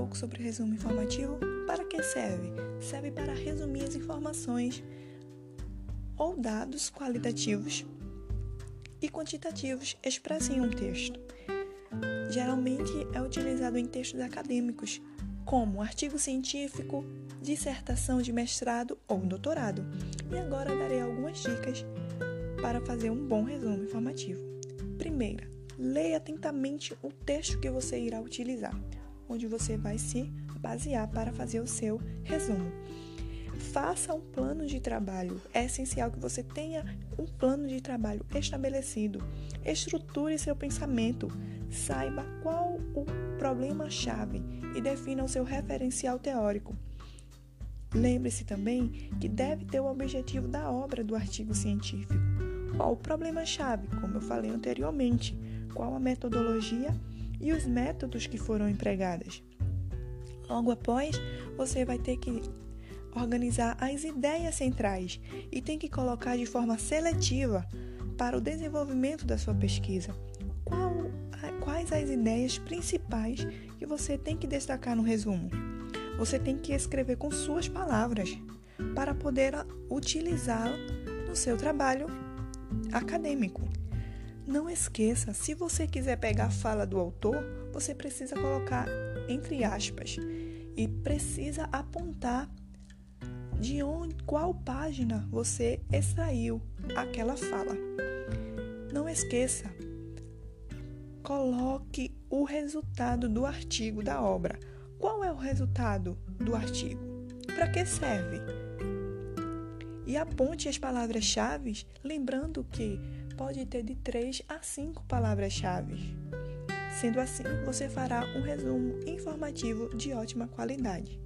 pouco sobre resumo informativo? Para que serve? Serve para resumir as informações ou dados qualitativos e quantitativos expressos em um texto. Geralmente é utilizado em textos acadêmicos, como artigo científico, dissertação de mestrado ou doutorado. E agora darei algumas dicas para fazer um bom resumo informativo. Primeira, leia atentamente o texto que você irá utilizar, onde você vai se basear para fazer o seu resumo. Faça um plano de trabalho. É essencial que você tenha um plano de trabalho estabelecido. Estruture seu pensamento. Saiba qual o problema-chave e defina o seu referencial teórico. Lembre-se também que deve ter o objetivo da obra do artigo científico. Qual o problema-chave, como eu falei anteriormente? Qual a metodologia e os métodos que foram empregados? Logo após, você vai ter que organizar as ideias centrais e tem que colocar de forma seletiva para o desenvolvimento da sua pesquisa. Qual, quais as ideias principais que você tem que destacar no resumo? Você tem que escrever com suas palavras para poder utilizá-la no seu trabalho acadêmico. Não esqueça, se você quiser pegar a fala do autor, você precisa colocar entre aspas e precisa apontar de onde, qual página você extraiu aquela fala. Não esqueça, coloque o resultado do artigo da obra. Qual é o resultado do artigo? Para que serve? E aponte as palavras-chave, lembrando que pode ter de três a cinco palavras-chave. Sendo assim, você fará um resumo informativo de ótima qualidade.